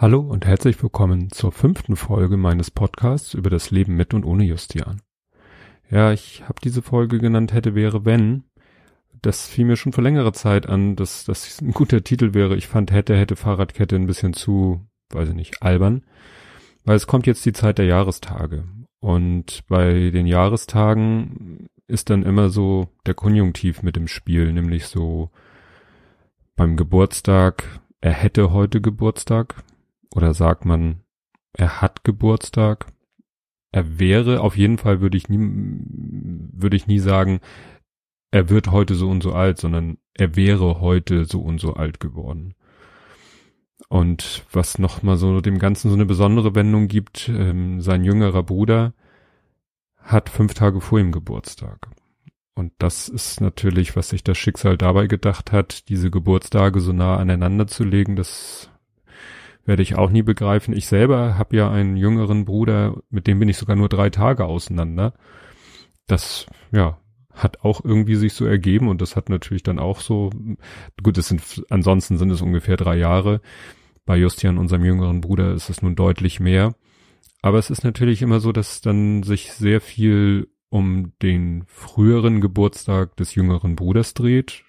Hallo und herzlich willkommen zur fünften Folge meines Podcasts über das Leben mit und ohne Justian. Ja, ich habe diese Folge genannt hätte wäre wenn. Das fiel mir schon vor längerer Zeit an, dass das ein guter Titel wäre. Ich fand hätte hätte Fahrradkette ein bisschen zu, weiß ich nicht, albern, weil es kommt jetzt die Zeit der Jahrestage und bei den Jahrestagen ist dann immer so der Konjunktiv mit im Spiel, nämlich so beim Geburtstag, er hätte heute Geburtstag, oder sagt man, er hat Geburtstag? Er wäre, auf jeden Fall würde ich nie, würde ich nie sagen, er wird heute so und so alt, sondern er wäre heute so und so alt geworden. Und was noch mal so dem Ganzen so eine besondere Wendung gibt, ähm, sein jüngerer Bruder hat fünf Tage vor ihm Geburtstag. Und das ist natürlich, was sich das Schicksal dabei gedacht hat, diese Geburtstage so nah aneinander zu legen, das werde ich auch nie begreifen. Ich selber habe ja einen jüngeren Bruder, mit dem bin ich sogar nur drei Tage auseinander. Das, ja, hat auch irgendwie sich so ergeben und das hat natürlich dann auch so, gut, es sind, ansonsten sind es ungefähr drei Jahre. Bei Justian, unserem jüngeren Bruder, ist es nun deutlich mehr. Aber es ist natürlich immer so, dass dann sich sehr viel um den früheren Geburtstag des jüngeren Bruders dreht,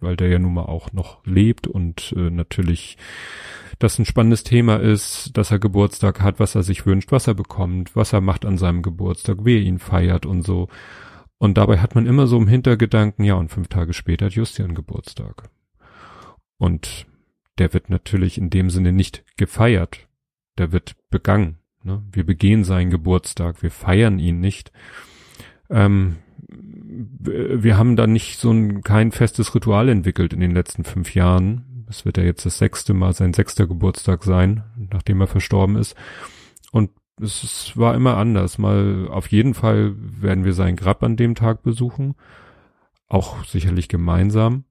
weil der ja nun mal auch noch lebt und äh, natürlich das ein spannendes Thema ist, dass er Geburtstag hat, was er sich wünscht, was er bekommt, was er macht an seinem Geburtstag, wer ihn feiert und so. Und dabei hat man immer so im Hintergedanken, ja, und fünf Tage später hat Justian Geburtstag. Und der wird natürlich in dem Sinne nicht gefeiert. Der wird begangen. Ne? Wir begehen seinen Geburtstag, wir feiern ihn nicht. Ähm, wir haben da nicht so ein kein festes Ritual entwickelt in den letzten fünf Jahren, es wird ja jetzt das sechste Mal sein sechster Geburtstag sein, nachdem er verstorben ist. Und es war immer anders. Mal auf jeden Fall werden wir sein Grab an dem Tag besuchen. Auch sicherlich gemeinsam.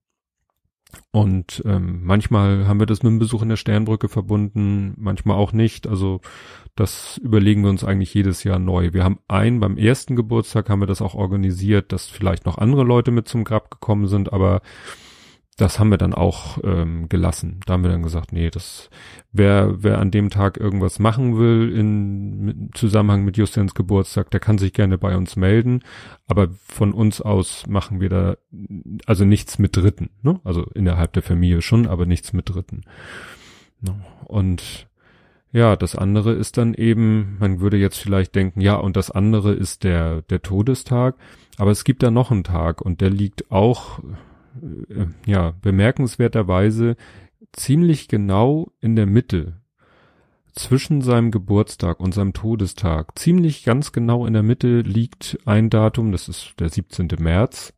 Und ähm, manchmal haben wir das mit dem Besuch in der Sternbrücke verbunden, manchmal auch nicht. Also das überlegen wir uns eigentlich jedes Jahr neu. Wir haben einen, beim ersten Geburtstag haben wir das auch organisiert, dass vielleicht noch andere Leute mit zum Grab gekommen sind, aber das haben wir dann auch ähm, gelassen. Da haben wir dann gesagt, nee, das wer wer an dem Tag irgendwas machen will in Zusammenhang mit Justians Geburtstag, der kann sich gerne bei uns melden. Aber von uns aus machen wir da also nichts mit Dritten. Ne? Also innerhalb der Familie schon, aber nichts mit Dritten. Ne? Und ja, das andere ist dann eben, man würde jetzt vielleicht denken, ja, und das andere ist der der Todestag. Aber es gibt da noch einen Tag und der liegt auch äh, ja, bemerkenswerterweise ziemlich genau in der Mitte zwischen seinem Geburtstag und seinem Todestag, ziemlich ganz genau in der Mitte liegt ein Datum, das ist der 17. März.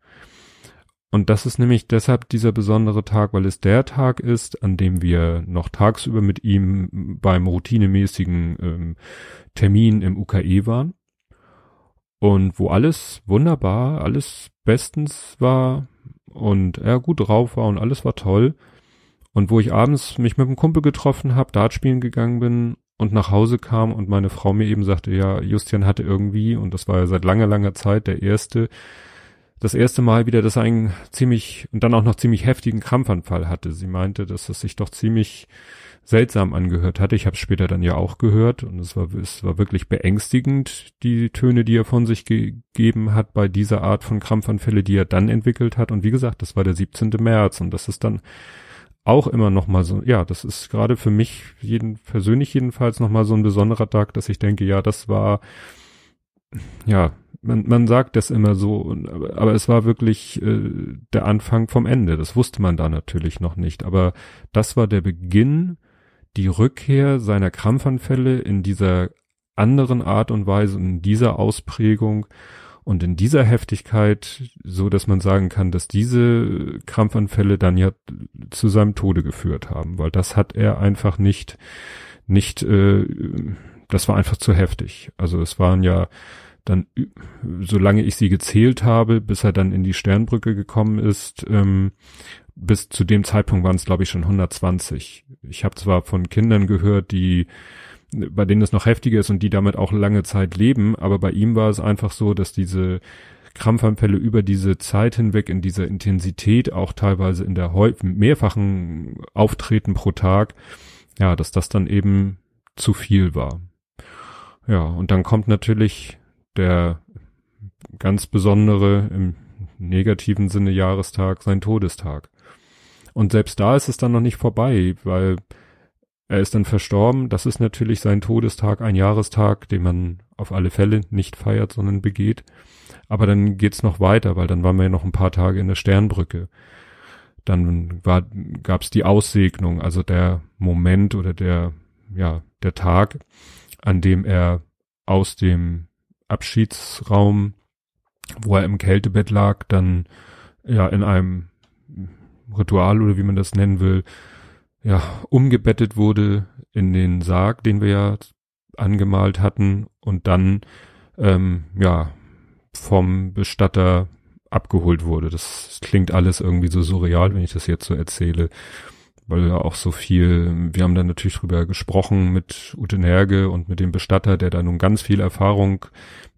Und das ist nämlich deshalb dieser besondere Tag, weil es der Tag ist, an dem wir noch tagsüber mit ihm beim routinemäßigen ähm, Termin im UKE waren. Und wo alles wunderbar, alles bestens war, und er gut drauf war und alles war toll. Und wo ich abends mich mit einem Kumpel getroffen habe, Dart spielen gegangen bin und nach Hause kam und meine Frau mir eben sagte, ja, Justian hatte irgendwie, und das war ja seit langer, langer Zeit der erste, das erste Mal wieder, dass er einen ziemlich, und dann auch noch ziemlich heftigen Krampfanfall hatte. Sie meinte, dass es sich doch ziemlich seltsam angehört hatte. Ich habe es später dann ja auch gehört und es war, es war wirklich beängstigend, die Töne, die er von sich gegeben hat bei dieser Art von Krampfanfälle, die er dann entwickelt hat. Und wie gesagt, das war der 17. März und das ist dann auch immer noch mal so, ja, das ist gerade für mich jeden, persönlich jedenfalls noch mal so ein besonderer Tag, dass ich denke, ja, das war, ja, man, man sagt das immer so, aber es war wirklich äh, der Anfang vom Ende. Das wusste man da natürlich noch nicht. Aber das war der Beginn die Rückkehr seiner Krampfanfälle in dieser anderen Art und Weise, in dieser Ausprägung und in dieser Heftigkeit, so dass man sagen kann, dass diese Krampfanfälle dann ja zu seinem Tode geführt haben, weil das hat er einfach nicht, nicht, äh, das war einfach zu heftig. Also es waren ja dann, solange ich sie gezählt habe, bis er dann in die Sternbrücke gekommen ist, ähm, bis zu dem Zeitpunkt waren es, glaube ich, schon 120. Ich habe zwar von Kindern gehört, die bei denen es noch heftiger ist und die damit auch lange Zeit leben, aber bei ihm war es einfach so, dass diese Krampfanfälle über diese Zeit hinweg in dieser Intensität, auch teilweise in der mehrfachen Auftreten pro Tag, ja, dass das dann eben zu viel war. Ja, und dann kommt natürlich der ganz besondere im negativen Sinne Jahrestag, sein Todestag. Und selbst da ist es dann noch nicht vorbei, weil er ist dann verstorben. Das ist natürlich sein Todestag, ein Jahrestag, den man auf alle Fälle nicht feiert, sondern begeht. Aber dann geht's noch weiter, weil dann waren wir ja noch ein paar Tage in der Sternbrücke. Dann war, gab's die Aussegnung, also der Moment oder der, ja, der Tag, an dem er aus dem Abschiedsraum, wo er im Kältebett lag, dann ja in einem Ritual oder wie man das nennen will, ja, umgebettet wurde in den Sarg, den wir ja angemalt hatten und dann ähm, ja vom Bestatter abgeholt wurde. Das klingt alles irgendwie so surreal, wenn ich das jetzt so erzähle, weil ja auch so viel, wir haben dann natürlich drüber gesprochen mit Ute Nerge und mit dem Bestatter, der da nun ganz viel Erfahrung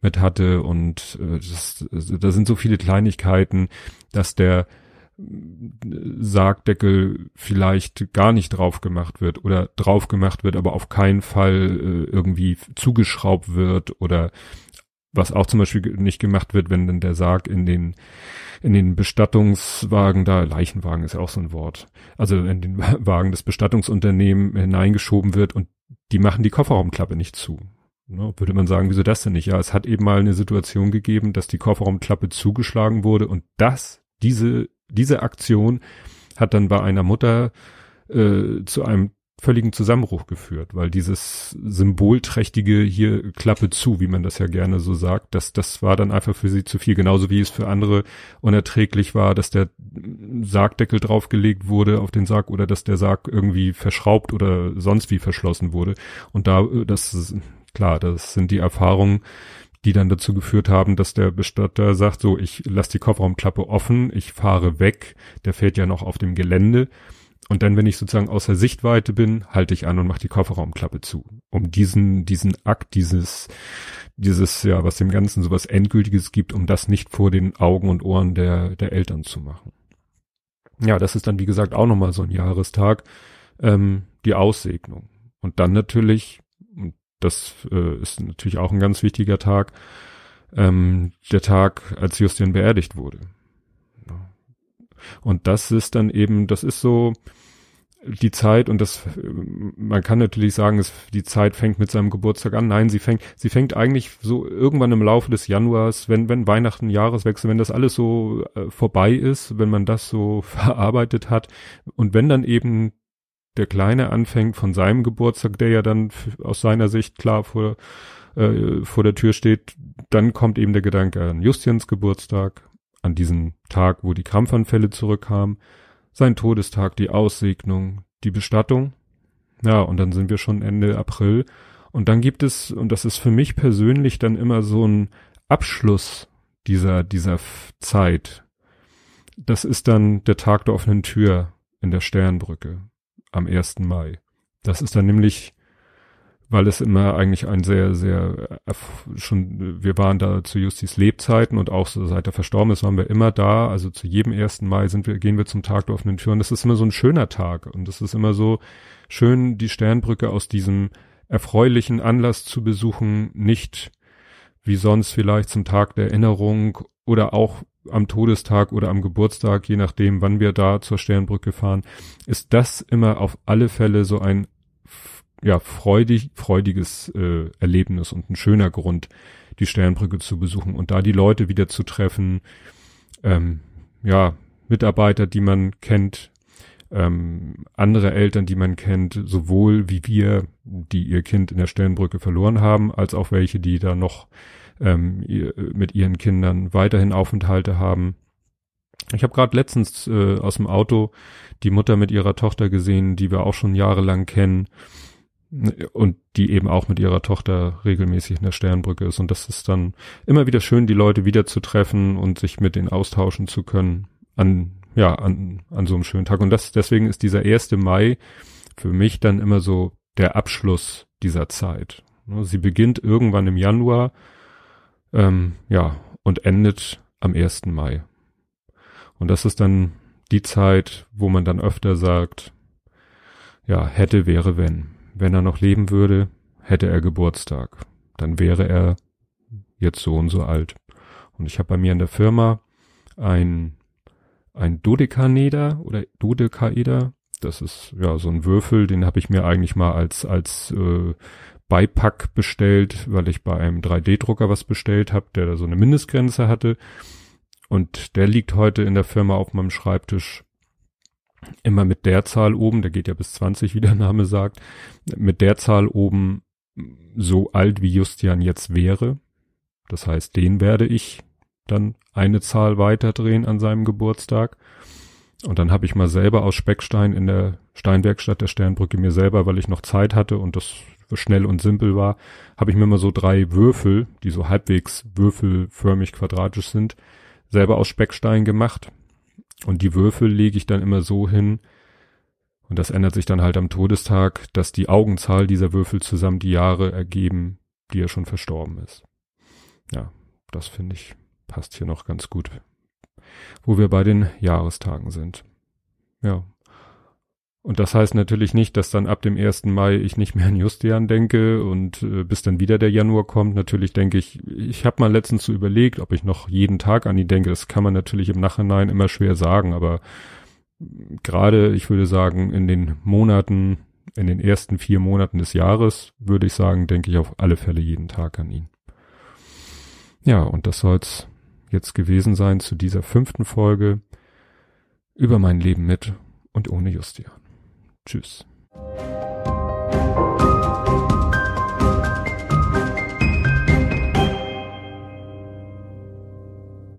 mit hatte und äh, das, da sind so viele Kleinigkeiten, dass der Sargdeckel vielleicht gar nicht drauf gemacht wird oder drauf gemacht wird, aber auf keinen Fall äh, irgendwie zugeschraubt wird oder was auch zum Beispiel nicht gemacht wird, wenn dann der Sarg in den in den Bestattungswagen da Leichenwagen ist ja auch so ein Wort, also in den Wagen des Bestattungsunternehmens hineingeschoben wird und die machen die Kofferraumklappe nicht zu. Ne, würde man sagen, wieso das denn nicht? Ja, es hat eben mal eine Situation gegeben, dass die Kofferraumklappe zugeschlagen wurde und das, diese diese Aktion hat dann bei einer Mutter äh, zu einem völligen Zusammenbruch geführt, weil dieses symbolträchtige hier Klappe zu, wie man das ja gerne so sagt, das, das war dann einfach für sie zu viel, genauso wie es für andere unerträglich war, dass der Sargdeckel draufgelegt wurde auf den Sarg oder dass der Sarg irgendwie verschraubt oder sonst wie verschlossen wurde. Und da, das klar, das sind die Erfahrungen, die dann dazu geführt haben, dass der Bestatter sagt, so, ich lasse die Kofferraumklappe offen, ich fahre weg, der fährt ja noch auf dem Gelände. Und dann, wenn ich sozusagen außer Sichtweite bin, halte ich an und mache die Kofferraumklappe zu. Um diesen, diesen Akt, dieses, dieses, ja, was dem Ganzen sowas Endgültiges gibt, um das nicht vor den Augen und Ohren der, der Eltern zu machen. Ja, das ist dann, wie gesagt, auch nochmal so ein Jahrestag, ähm, die Aussegnung. Und dann natürlich, das äh, ist natürlich auch ein ganz wichtiger Tag. Ähm, der Tag, als Justin beerdigt wurde. Und das ist dann eben, das ist so die Zeit und das, man kann natürlich sagen, es, die Zeit fängt mit seinem Geburtstag an. Nein, sie fängt, sie fängt eigentlich so irgendwann im Laufe des Januars, wenn, wenn Weihnachten, Jahreswechsel, wenn das alles so äh, vorbei ist, wenn man das so verarbeitet hat und wenn dann eben der Kleine anfängt von seinem Geburtstag, der ja dann aus seiner Sicht klar vor, äh, vor der Tür steht, dann kommt eben der Gedanke an Justians Geburtstag, an diesen Tag, wo die Krampfanfälle zurückkamen, sein Todestag, die Aussegnung, die Bestattung. Ja, und dann sind wir schon Ende April. Und dann gibt es, und das ist für mich persönlich dann immer so ein Abschluss dieser, dieser Zeit. Das ist dann der Tag der offenen Tür in der Sternbrücke am 1. Mai. Das ist dann nämlich, weil es immer eigentlich ein sehr, sehr, äh, schon, wir waren da zu Justis Lebzeiten und auch so seit er verstorben ist, waren wir immer da. Also zu jedem 1. Mai sind wir, gehen wir zum Tag der offenen Tür und das ist immer so ein schöner Tag und es ist immer so schön, die Sternbrücke aus diesem erfreulichen Anlass zu besuchen, nicht wie sonst vielleicht zum Tag der Erinnerung oder auch am Todestag oder am Geburtstag, je nachdem, wann wir da zur Sternbrücke fahren, ist das immer auf alle Fälle so ein ja freudig freudiges äh, Erlebnis und ein schöner Grund, die Sternbrücke zu besuchen und da die Leute wieder zu treffen, ähm, ja Mitarbeiter, die man kennt, ähm, andere Eltern, die man kennt, sowohl wie wir, die ihr Kind in der Sternbrücke verloren haben, als auch welche, die da noch ähm, mit ihren Kindern weiterhin Aufenthalte haben. Ich habe gerade letztens äh, aus dem Auto die Mutter mit ihrer Tochter gesehen, die wir auch schon jahrelang kennen und die eben auch mit ihrer Tochter regelmäßig in der Sternbrücke ist. Und das ist dann immer wieder schön, die Leute wieder zu treffen und sich mit denen austauschen zu können an, ja, an, an so einem schönen Tag. Und das, deswegen ist dieser 1. Mai für mich dann immer so der Abschluss dieser Zeit. Sie beginnt irgendwann im Januar ähm, ja, und endet am 1. Mai. Und das ist dann die Zeit, wo man dann öfter sagt, ja, hätte, wäre, wenn. Wenn er noch leben würde, hätte er Geburtstag. Dann wäre er jetzt so und so alt. Und ich habe bei mir in der Firma ein, ein Dodekaeder oder Dodekaeder. Das ist ja so ein Würfel, den habe ich mir eigentlich mal als, als äh, Beipack bestellt, weil ich bei einem 3D-Drucker was bestellt habe, der da so eine Mindestgrenze hatte. Und der liegt heute in der Firma auf meinem Schreibtisch immer mit der Zahl oben, der geht ja bis 20, wie der Name sagt, mit der Zahl oben so alt wie Justian jetzt wäre. Das heißt, den werde ich dann eine Zahl weiterdrehen an seinem Geburtstag. Und dann habe ich mal selber aus Speckstein in der Steinwerkstatt der Sternbrücke mir selber, weil ich noch Zeit hatte und das schnell und simpel war, habe ich mir mal so drei Würfel, die so halbwegs würfelförmig quadratisch sind, selber aus Speckstein gemacht. Und die Würfel lege ich dann immer so hin, und das ändert sich dann halt am Todestag, dass die Augenzahl dieser Würfel zusammen die Jahre ergeben, die er schon verstorben ist. Ja, das finde ich passt hier noch ganz gut, wo wir bei den Jahrestagen sind. Ja. Und das heißt natürlich nicht, dass dann ab dem 1. Mai ich nicht mehr an Justian denke und äh, bis dann wieder der Januar kommt. Natürlich denke ich, ich habe mal letztens so überlegt, ob ich noch jeden Tag an ihn denke. Das kann man natürlich im Nachhinein immer schwer sagen, aber gerade, ich würde sagen, in den Monaten, in den ersten vier Monaten des Jahres, würde ich sagen, denke ich auf alle Fälle jeden Tag an ihn. Ja, und das soll's jetzt gewesen sein zu dieser fünften Folge über mein Leben mit und ohne Justian. Tschüss.